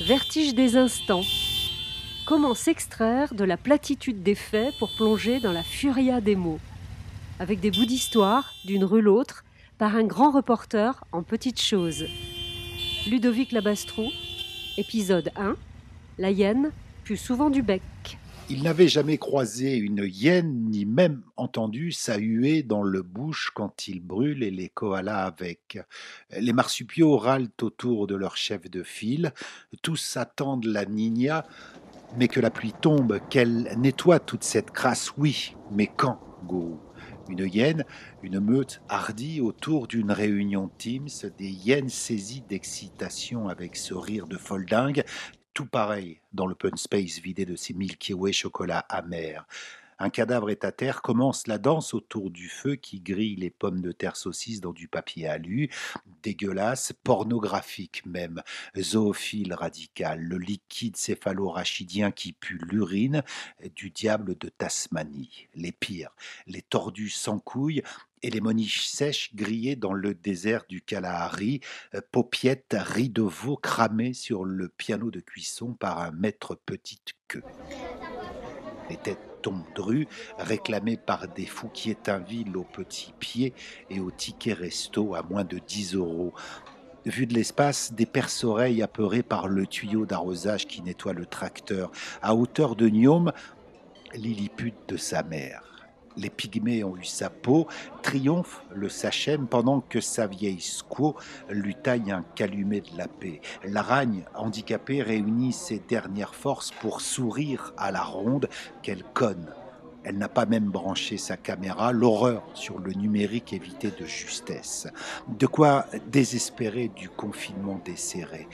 Vertige des instants. Comment s'extraire de la platitude des faits pour plonger dans la furia des mots? Avec des bouts d'histoire, d'une rue l'autre, par un grand reporter en petites choses. Ludovic Labastrou, épisode 1 La hyène, plus souvent du bec. Il n'avait jamais croisé une hyène, ni même entendu sa huée dans le bouche quand il brûle et les koalas avec. Les marsupiaux râlent autour de leur chef de file, tous attendent la nina, mais que la pluie tombe, qu'elle nettoie toute cette crasse, oui, mais quand, gourou une hyène, une meute hardie autour d'une réunion Teams, des hyènes saisies d'excitation avec ce rire de foldingue, tout pareil dans l'open space vidé de ses Milky Way chocolat amer. Un cadavre est à terre, commence la danse autour du feu qui grille les pommes de terre saucisses dans du papier alu, dégueulasse, pornographique même, zoophile radical, le liquide céphalo-rachidien qui pue l'urine du diable de Tasmanie, les pires, les tordus sans couilles et les moniches sèches grillées dans le désert du Kalahari, paupiettes riz de veau cramées sur le piano de cuisson par un maître petite queue. Les têtes tondrues, réclamées par des Fouquier-Tinville aux petits pieds et aux tickets resto à moins de 10 euros. Vu de l'espace, des perce-oreilles apeurées par le tuyau d'arrosage qui nettoie le tracteur. À hauteur de Niom, Lilliput de sa mère les pygmées ont eu sa peau, triomphe le sachem pendant que sa vieille squaw lui taille un calumet de la paix. L'aragne, handicapée, réunit ses dernières forces pour sourire à la ronde qu'elle conne. Elle n'a pas même branché sa caméra, l'horreur sur le numérique évité de justesse. De quoi désespérer du confinement desserré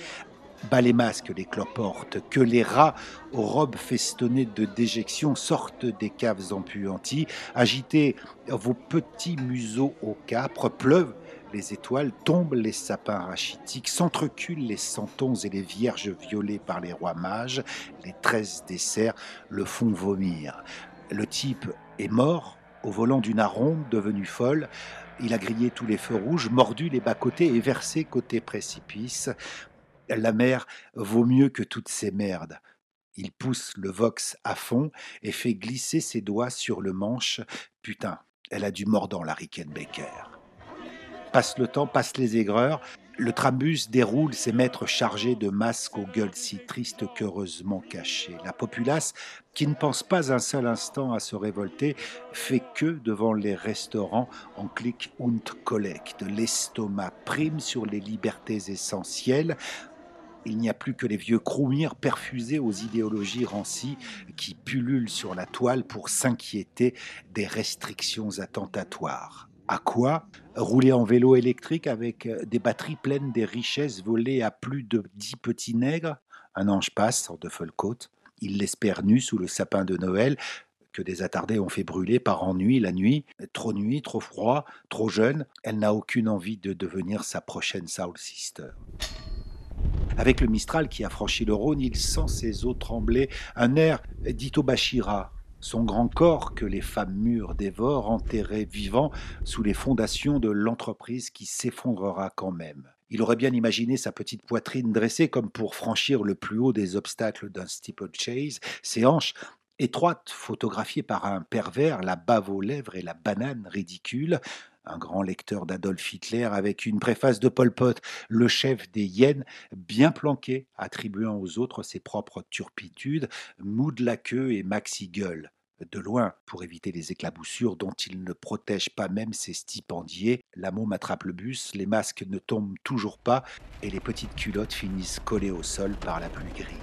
bas les masques, les cloportes, que les rats aux robes festonnées de déjection sortent des caves empuanties, agitez vos petits museaux au capre, pleuvent les étoiles, tombent les sapins rachitiques, s'entreculent les santons et les vierges violées par les rois mages, les treize desserts le font vomir. Le type est mort au volant d'une aronde devenue folle. Il a grillé tous les feux rouges, mordu les bas-côtés et versé côté précipice. La mer vaut mieux que toutes ces merdes. Il pousse le vox à fond et fait glisser ses doigts sur le manche. Putain, elle a du mordant, la Rickenbacker. Passe le temps, passe les aigreurs. Le trambus déroule ses maîtres chargés de masques aux gueules si tristes qu'heureusement cachées. La populace, qui ne pense pas un seul instant à se révolter, fait que devant les restaurants en clic und collect. L'estomac prime sur les libertés essentielles il n'y a plus que les vieux croumirs perfusés aux idéologies rancies qui pullulent sur la toile pour s'inquiéter des restrictions attentatoires. À quoi Rouler en vélo électrique avec des batteries pleines des richesses volées à plus de dix petits nègres? Un ange passe de Folcote. Il l'espère nu sous le sapin de Noël, que des attardés ont fait brûler par ennui la nuit. Trop nuit, trop froid, trop jeune, elle n'a aucune envie de devenir sa prochaine Soul Sister. Avec le Mistral qui a franchi le Rhône, il sent ses os trembler, un air d'Ito Bashira, son grand corps que les femmes mûres dévorent, enterré vivant sous les fondations de l'entreprise qui s'effondrera quand même. Il aurait bien imaginé sa petite poitrine dressée comme pour franchir le plus haut des obstacles d'un steeplechase, ses hanches étroites photographiées par un pervers, la bave aux lèvres et la banane ridicule, un grand lecteur d'Adolf Hitler avec une préface de Pol Pot, le chef des hyènes, bien planqué, attribuant aux autres ses propres turpitudes, mou de la queue et maxi gueule. De loin, pour éviter les éclaboussures dont il ne protège pas même ses stipendiers, la môme attrape le bus, les masques ne tombent toujours pas et les petites culottes finissent collées au sol par la pluie grise.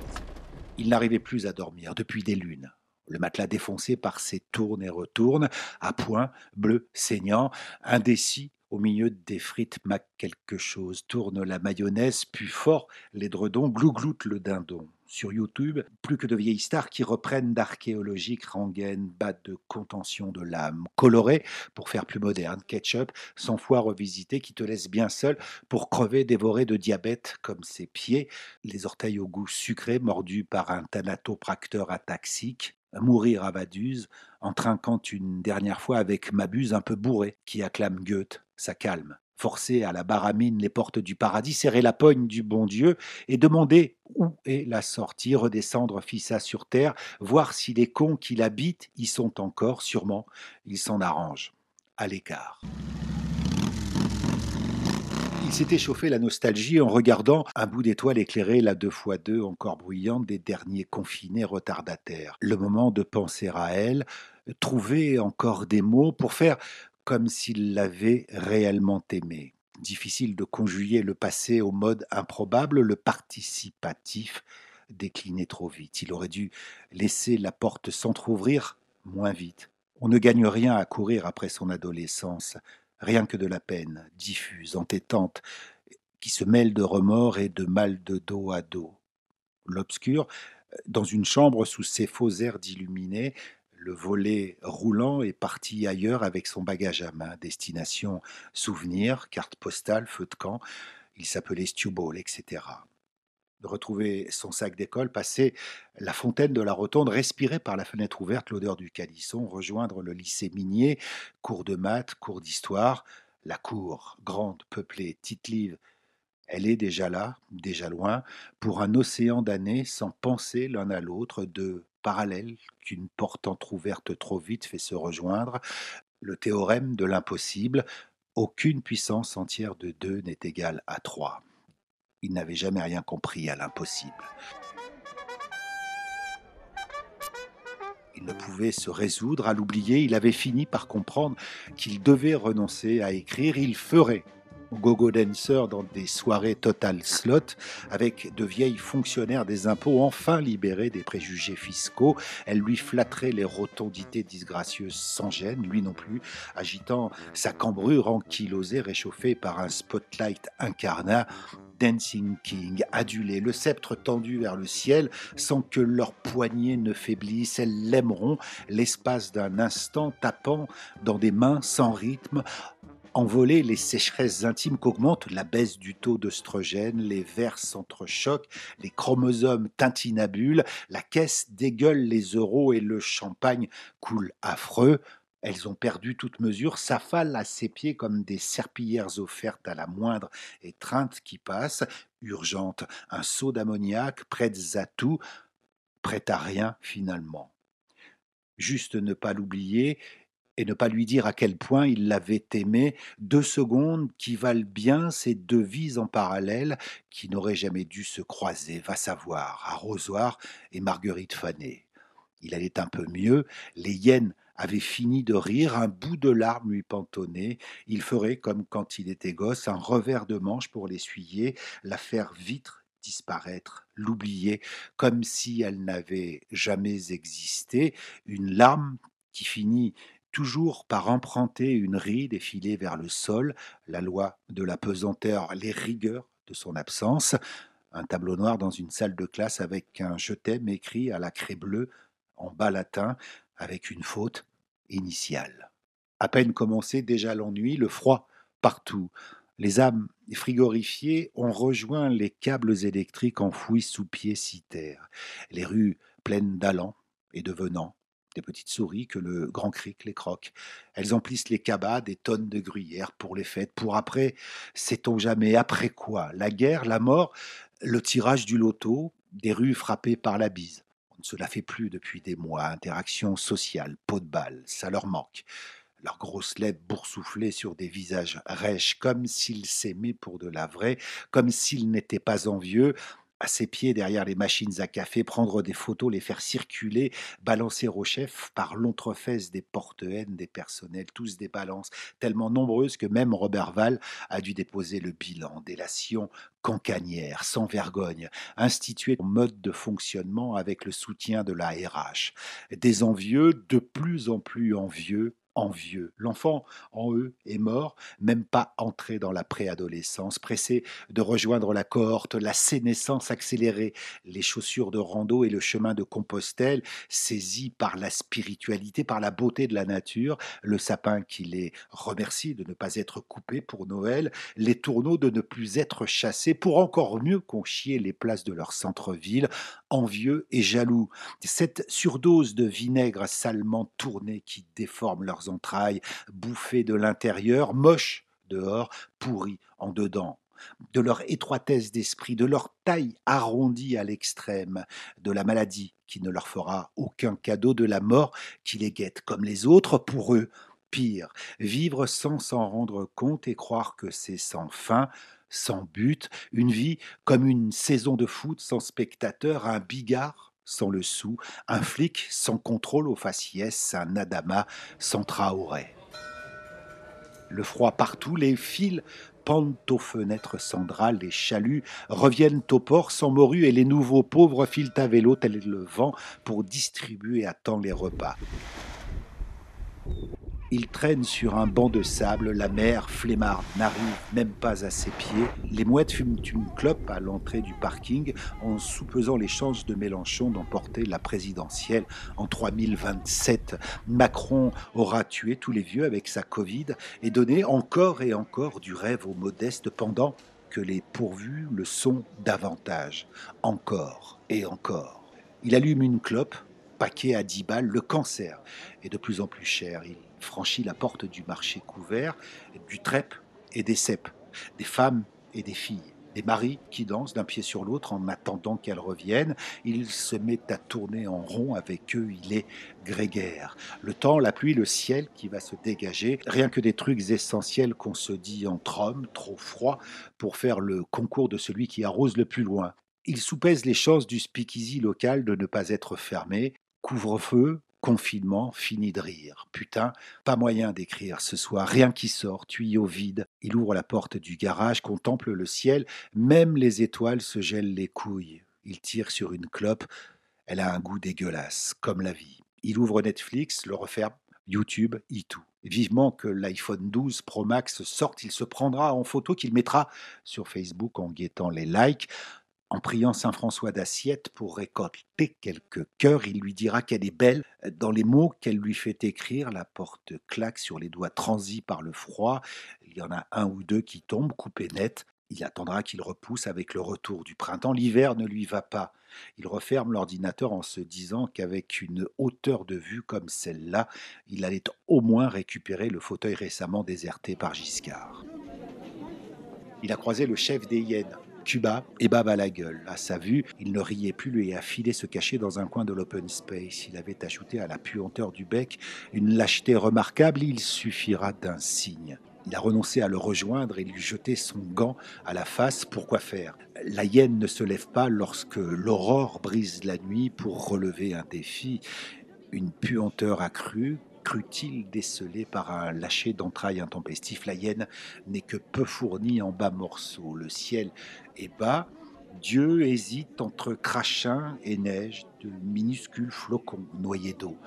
Il n'arrivait plus à dormir depuis des lunes. Le matelas défoncé par ses tournes et retournes, à point, bleu, saignant, indécis, au milieu des frites mac quelque chose, tourne la mayonnaise, puis fort l'édredon, glougloute le dindon. Sur YouTube, plus que de vieilles stars qui reprennent d'archéologiques rengaines, battes de contention de l'âme, colorées pour faire plus moderne, ketchup, sans fois revisité, qui te laisse bien seul pour crever dévoré de diabète comme ses pieds, les orteils au goût sucré mordus par un thanatopracteur ataxique, mourir à Vaduz en trinquant une dernière fois avec Mabuse un peu bourré qui acclame Goethe, ça calme. forcer à la baramine les portes du paradis, serrer la poigne du bon Dieu et demander où est la sortie, redescendre Fissa sur terre, voir si les cons qui l'habitent y sont encore, sûrement, ils s'en arrangent, à l'écart. Il s'était chauffé la nostalgie en regardant un bout d'étoile éclairé la deux fois deux encore bruyante des derniers confinés retardataires. Le moment de penser à elle, trouver encore des mots pour faire comme s'il l'avait réellement aimé. Difficile de conjuguer le passé au mode improbable, le participatif décliné trop vite. Il aurait dû laisser la porte s'entr'ouvrir moins vite. On ne gagne rien à courir après son adolescence, rien que de la peine, diffuse, entêtante, qui se mêle de remords et de mal de dos à dos. L'obscur, dans une chambre sous ses faux airs d'illuminé, le volet roulant est parti ailleurs avec son bagage à main, destination souvenirs, carte postale, feu de camp. Il s'appelait Stewball, etc. Retrouver son sac d'école, passer la fontaine de la rotonde, respirer par la fenêtre ouverte l'odeur du calisson, rejoindre le lycée minier, cours de maths, cours d'histoire, la cour, grande, peuplée, tite-live, elle est déjà là, déjà loin, pour un océan d'années sans penser l'un à l'autre, de parallèles qu'une porte entr'ouverte trop vite fait se rejoindre, le théorème de l'impossible, aucune puissance entière de deux n'est égale à trois. Il n'avait jamais rien compris à l'impossible. Il ne pouvait se résoudre à l'oublier, il avait fini par comprendre qu'il devait renoncer à écrire, il ferait gogo dancer dans des soirées total slot avec de vieilles fonctionnaires des impôts enfin libérées des préjugés fiscaux. Elle lui flatterait les rotondités disgracieuses sans gêne, lui non plus, agitant sa cambrure ankylosée réchauffée par un spotlight incarnat Dancing King, adulé, le sceptre tendu vers le ciel, sans que leurs poignets ne faiblissent, elles l'aimeront l'espace d'un instant, tapant dans des mains sans rythme, envoler les sécheresses intimes qu'augmente la baisse du taux d'œstrogène, les vers s'entrechoquent, les chromosomes tintinabulent, la caisse dégueule les euros et le champagne coule affreux. Elles ont perdu toute mesure, s'affalent à ses pieds comme des serpillères offertes à la moindre étreinte qui passe, urgente, un seau d'ammoniac, prêtes à tout, prêtes à rien finalement. Juste ne pas l'oublier et ne pas lui dire à quel point il l'avait aimé, deux secondes qui valent bien ces deux vies en parallèle qui n'auraient jamais dû se croiser, va savoir, Arrosoir et Marguerite Fanet. Il allait un peu mieux, les hyènes avaient fini de rire, un bout de larme lui pantonnait, il ferait, comme quand il était gosse, un revers de manche pour l'essuyer, la faire vitre disparaître, l'oublier, comme si elle n'avait jamais existé, une larme qui finit toujours par emprunter une ride et vers le sol, la loi de la pesanteur, les rigueurs de son absence, un tableau noir dans une salle de classe avec un je t'aime écrit à la craie bleue en bas latin avec une faute initiale. À peine commencé, déjà l'ennui, le froid partout. Les âmes frigorifiées ont rejoint les câbles électriques enfouis sous pieds terre. Les rues pleines d'allants et de venants, des petites souris que le grand cric les croque. Elles emplissent les cabas des tonnes de gruyère pour les fêtes, pour après, sait-on jamais, après quoi? La guerre, la mort, le tirage du loto, des rues frappées par la bise. On ne se la fait plus depuis des mois, interaction sociale, peau de balle, ça leur manque. Leurs grosses lèvres boursouflées sur des visages rêches, comme s'ils s'aimaient pour de la vraie, comme s'ils n'étaient pas envieux, à ses pieds derrière les machines à café, prendre des photos, les faire circuler, balancer au chef par l'entrefesse des porte-haines des personnels, tous des balances tellement nombreuses que même Robert Val a dû déposer le bilan. Délation cancanière, sans vergogne, instituée en mode de fonctionnement avec le soutien de la RH. Des envieux, de plus en plus envieux, envieux. L'enfant en eux est mort, même pas entré dans la préadolescence, pressé de rejoindre la cohorte, la sénescence accélérée, les chaussures de rando et le chemin de Compostelle, saisi par la spiritualité, par la beauté de la nature, le sapin qui les remercie de ne pas être coupé pour Noël, les tourneaux de ne plus être chassés pour encore mieux qu'on chier les places de leur centre-ville, envieux et jaloux. Cette surdose de vinaigre salement tourné qui déforme leurs entrailles, bouffées de l'intérieur, moches dehors, pourris en dedans de leur étroitesse d'esprit, de leur taille arrondie à l'extrême, de la maladie qui ne leur fera aucun cadeau, de la mort qui les guette comme les autres pour eux. Pire, vivre sans s'en rendre compte et croire que c'est sans fin, sans but, une vie comme une saison de foot sans spectateur, un bigard sans le sou, un flic sans contrôle au faciès, un Adama sans Traoré. Le froid partout, les fils pendent aux fenêtres centrales, les chaluts reviennent au port sans morue et les nouveaux pauvres filent à vélo tel le vent pour distribuer à temps les repas. Il traîne sur un banc de sable, la mer, flemmarde, n'arrive même pas à ses pieds. Les mouettes fument une clope à l'entrée du parking en soupesant les chances de Mélenchon d'emporter la présidentielle en 3027. Macron aura tué tous les vieux avec sa Covid et donné encore et encore du rêve aux modestes pendant que les pourvus le sont davantage. Encore et encore. Il allume une clope, paquet à 10 balles, le cancer est de plus en plus cher. Franchit la porte du marché couvert, du trèpe et des cèpes, des femmes et des filles, des maris qui dansent d'un pied sur l'autre en attendant qu'elles reviennent. Il se met à tourner en rond avec eux, il est grégaire. Le temps, la pluie, le ciel qui va se dégager, rien que des trucs essentiels qu'on se dit entre hommes, trop froid, pour faire le concours de celui qui arrose le plus loin. Il soupèse les chances du speakeasy local de ne pas être fermé. Couvre-feu, Confinement, fini de rire. Putain, pas moyen d'écrire ce soir, rien qui sort, tuyau vide. Il ouvre la porte du garage, contemple le ciel, même les étoiles se gèlent les couilles. Il tire sur une clope, elle a un goût dégueulasse, comme la vie. Il ouvre Netflix, le referme, YouTube, tout. Vivement que l'iPhone 12 Pro Max sorte, il se prendra en photo qu'il mettra sur Facebook en guettant les likes. En priant Saint François d'Assiette pour récolter quelques cœurs, il lui dira qu'elle est belle. Dans les mots qu'elle lui fait écrire, la porte claque sur les doigts transis par le froid. Il y en a un ou deux qui tombent, coupés net. Il attendra qu'il repousse avec le retour du printemps. L'hiver ne lui va pas. Il referme l'ordinateur en se disant qu'avec une hauteur de vue comme celle-là, il allait au moins récupérer le fauteuil récemment déserté par Giscard. Il a croisé le chef des hyènes, Cuba et bave à la gueule. À sa vue, il ne riait plus et a filé se cacher dans un coin de l'open space. Il avait ajouté à la puanteur du bec une lâcheté remarquable, il suffira d'un signe. Il a renoncé à le rejoindre et lui jeter son gant à la face. Pourquoi faire? La hyène ne se lève pas lorsque l'aurore brise la nuit pour relever un défi. Une puanteur accrue, crut-il décelé par un lâcher d'entrailles intempestif. La hyène n'est que peu fournie en bas morceaux. Le ciel est bas. Dieu hésite entre crachin et neige, de minuscules flocons noyés d'eau.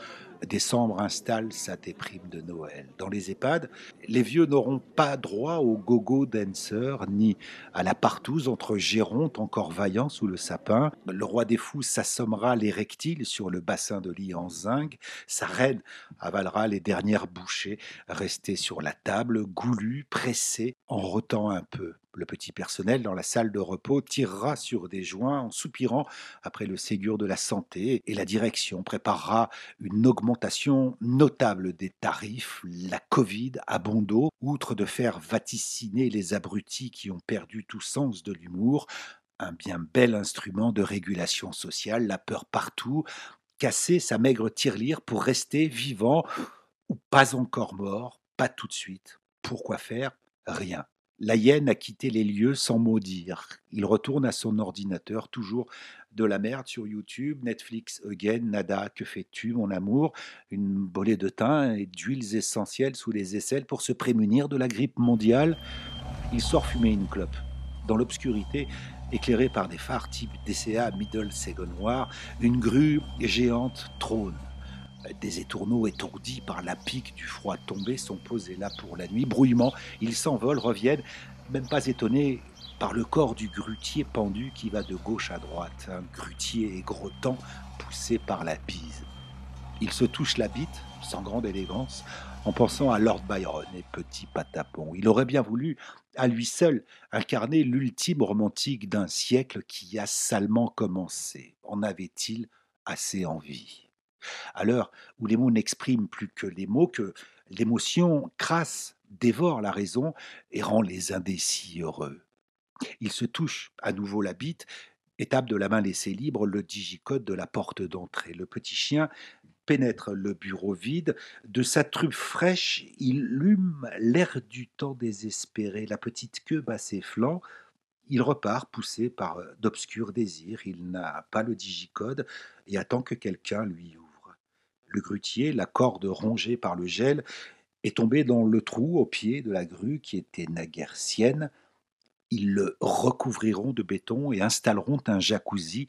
Décembre installe sa déprime de Noël. Dans les EHPAD, les vieux n'auront pas droit au gogo dancer ni à la partouze entre gérontes encore vaillants sous le sapin. Le roi des fous s'assommera les rectiles sur le bassin de lit en zinc. Sa reine avalera les dernières bouchées restées sur la table, goulues, pressées, en rotant un peu. Le petit personnel dans la salle de repos tirera sur des joints en soupirant après le Ségur de la santé et la direction préparera une augmentation notable des tarifs. La Covid à bon dos, outre de faire vaticiner les abrutis qui ont perdu tout sens de l'humour, un bien bel instrument de régulation sociale, la peur partout, casser sa maigre tirelire pour rester vivant ou pas encore mort, pas tout de suite. Pourquoi faire? Rien. La hyène a quitté les lieux sans mot dire. Il retourne à son ordinateur, toujours de la merde sur YouTube, Netflix again, nada, que fais-tu, mon amour? Une bolée de thym et d'huiles essentielles sous les aisselles pour se prémunir de la grippe mondiale. Il sort fumer une clope. Dans l'obscurité, éclairée par des phares type DCA Middle Noir, une grue géante trône. Des étourneaux étourdis par la pique du froid tombé sont posés là pour la nuit. Brouillement, ils s'envolent, reviennent, même pas étonnés par le corps du grutier pendu qui va de gauche à droite, un grutier égrottant poussé par la bise. Il se touche la bite, sans grande élégance, en pensant à Lord Byron et Petit Patapon. Il aurait bien voulu, à lui seul, incarner l'ultime romantique d'un siècle qui a salement commencé. En avait-il assez envie? À l'heure où les mots n'expriment plus que les mots, que l'émotion crasse dévore la raison et rend les indécis heureux. Il se touche à nouveau la bite et tape de la main laissée libre le digicode de la porte d'entrée. Le petit chien pénètre le bureau vide. De sa truffe fraîche, il lume l'air du temps désespéré. La petite queue bat ses flancs. Il repart, poussé par d'obscurs désirs. Il n'a pas le digicode et attend que quelqu'un lui ouvre. Le grutier, la corde rongée par le gel, est tombé dans le trou au pied de la grue qui était naguère sienne. Ils le recouvriront de béton et installeront un jacuzzi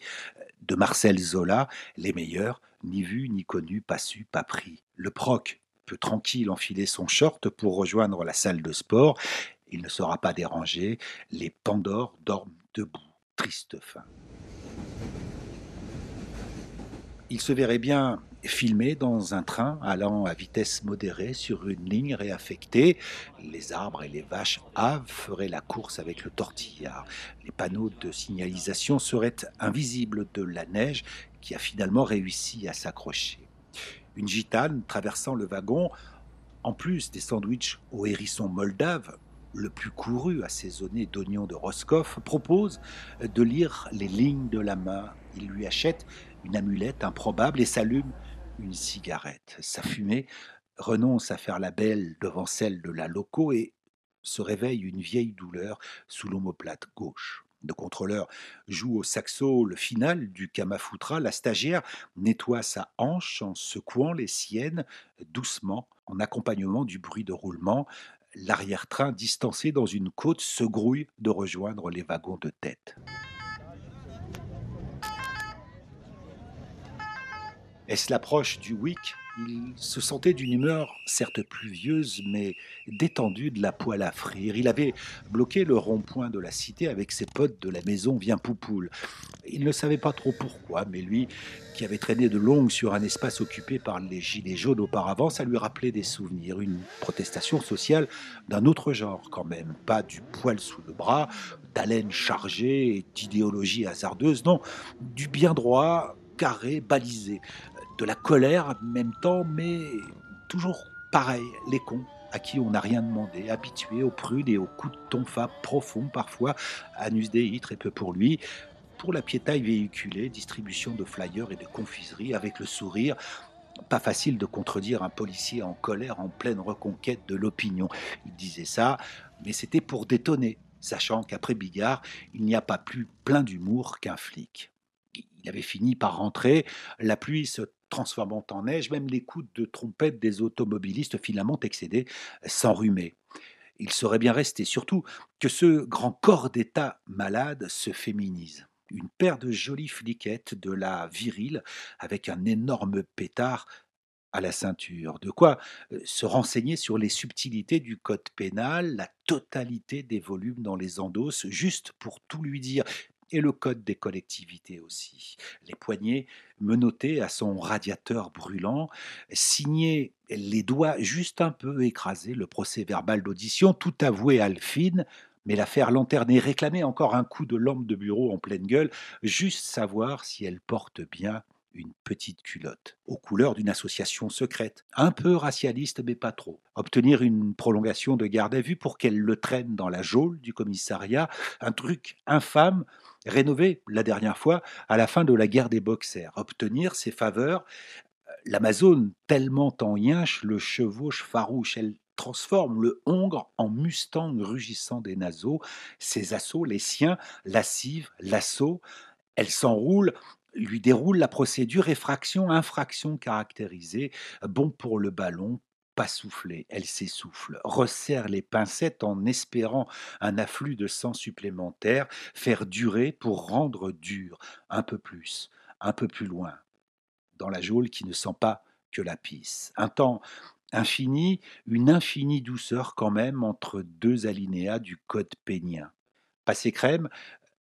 de Marcel Zola, les meilleurs, ni vu, ni connu, pas su, pas pris. Le proc peut tranquille enfiler son short pour rejoindre la salle de sport. Il ne sera pas dérangé. Les Pandores dorment debout. Triste fin. Il se verrait bien filmé dans un train allant à vitesse modérée sur une ligne réaffectée. Les arbres et les vaches aves feraient la course avec le tortillard. Les panneaux de signalisation seraient invisibles de la neige qui a finalement réussi à s'accrocher. Une gitane traversant le wagon, en plus des sandwichs au hérisson moldave, le plus couru, assaisonné d'oignons de Roscoff, propose de lire les lignes de la main. Il lui achète une amulette improbable et s'allume une cigarette. Sa fumée renonce à faire la belle devant celle de la loco et se réveille une vieille douleur sous l'omoplate gauche. Le contrôleur joue au saxo le final du Kamafutra. La stagiaire nettoie sa hanche en secouant les siennes doucement, en accompagnement du bruit de roulement. L'arrière-train, distancé dans une côte, se grouille de rejoindre les wagons de tête. Est-ce l'approche du week Il se sentait d'une humeur certes pluvieuse, mais détendue de la poêle à frire. Il avait bloqué le rond-point de la cité avec ses potes de la maison Vient Poupoule. Il ne savait pas trop pourquoi, mais lui, qui avait traîné de longue sur un espace occupé par les gilets jaunes auparavant, ça lui rappelait des souvenirs, une protestation sociale d'un autre genre quand même, pas du poil sous le bras, d'haleine chargée, d'idéologie hasardeuse, non, du bien droit, carré, balisé, de la colère en même temps, mais toujours pareil, les cons à qui on n'a rien demandé, habitués aux prudes et aux coups de tonfa profonds parfois, Anus Dei, très peu pour lui, pour la piétaille véhiculée, distribution de flyers et de confiseries avec le sourire. Pas facile de contredire un policier en colère en pleine reconquête de l'opinion. Il disait ça, mais c'était pour détonner, sachant qu'après Bigard, il n'y a pas plus plein d'humour qu'un flic. Il avait fini par rentrer, la pluie se transformant en neige, même les coups de trompette des automobilistes finalement excédés s'enrhumaient. Il serait bien resté, surtout que ce grand corps d'État malade se féminise. Une paire de jolies fliquettes de la virile avec un énorme pétard à la ceinture. De quoi euh, se renseigner sur les subtilités du code pénal, la totalité des volumes dans les endosses, juste pour tout lui dire et le code des collectivités aussi. Les poignets menottés à son radiateur brûlant, signé les doigts juste un peu écrasés, le procès verbal d'audition, tout avoué à Alphine, mais l'affaire lanternée réclamait encore un coup de lampe de bureau en pleine gueule, juste savoir si elle porte bien une petite culotte, aux couleurs d'une association secrète, un peu racialiste mais pas trop. Obtenir une prolongation de garde à vue pour qu'elle le traîne dans la geôle du commissariat, un truc infâme, rénové la dernière fois à la fin de la guerre des boxers. Obtenir ses faveurs, euh, l'Amazone, tellement en yinche, le chevauche farouche, elle transforme le hongre en mustang rugissant des naseaux, ses assauts, les siens, lascive, l'assaut, elle s'enroule lui déroule la procédure effraction-infraction caractérisée, bon pour le ballon, pas souffler, elle s'essouffle, resserre les pincettes en espérant un afflux de sang supplémentaire, faire durer pour rendre dur, un peu plus, un peu plus loin, dans la geôle qui ne sent pas que la pisse. Un temps infini, une infinie douceur quand même entre deux alinéas du code pénien. Passé crème,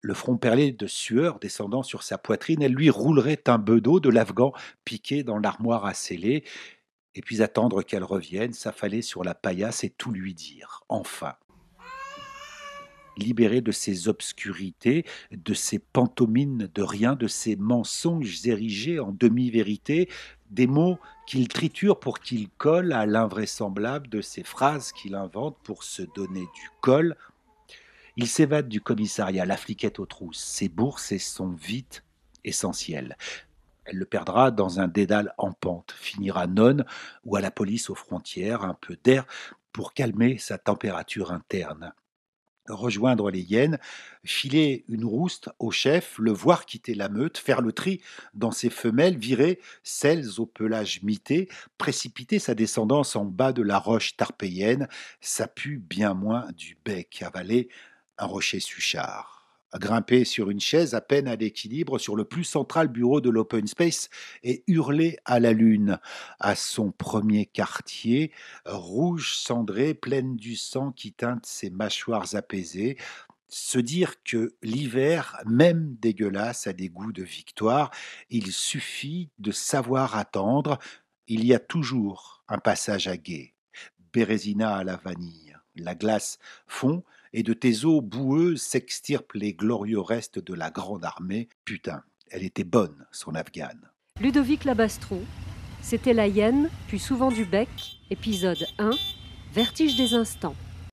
le front perlé de sueur descendant sur sa poitrine, elle lui roulerait un bedeau de l'Afghan piqué dans l'armoire à sceller, et puis attendre qu'elle revienne, s'affaler sur la paillasse et tout lui dire, enfin. Libéré de ses obscurités, de ses pantomimes de rien, de ses mensonges érigés en demi-vérité, des mots qu'il triture pour qu'ils collent à l'invraisemblable de ces phrases qu'il invente pour se donner du col. Il s'évade du commissariat, la fliquette aux trousses. Ses bourses sont vite essentielles. Elle le perdra dans un dédale en pente, finira nonne ou à la police aux frontières, un peu d'air pour calmer sa température interne. Rejoindre les hyènes, filer une rouste au chef, le voir quitter la meute, faire le tri dans ses femelles, virer celles au pelage mité, précipiter sa descendance en bas de la roche tarpéienne, ça pue bien moins du bec, avaler un rocher suchard grimper sur une chaise à peine à l'équilibre sur le plus central bureau de l'open space et hurler à la lune, à son premier quartier, rouge cendré, pleine du sang qui teinte ses mâchoires apaisées, se dire que l'hiver, même dégueulasse, a des goûts de victoire, il suffit de savoir attendre, il y a toujours un passage à guet. Bérésina à la vanille. La glace fond, et de tes eaux boueuses s'extirpent les glorieux restes de la grande armée. Putain, elle était bonne, son afghane. Ludovic Labastron, c'était la hyène, puis souvent du bec, épisode 1, Vertige des instants.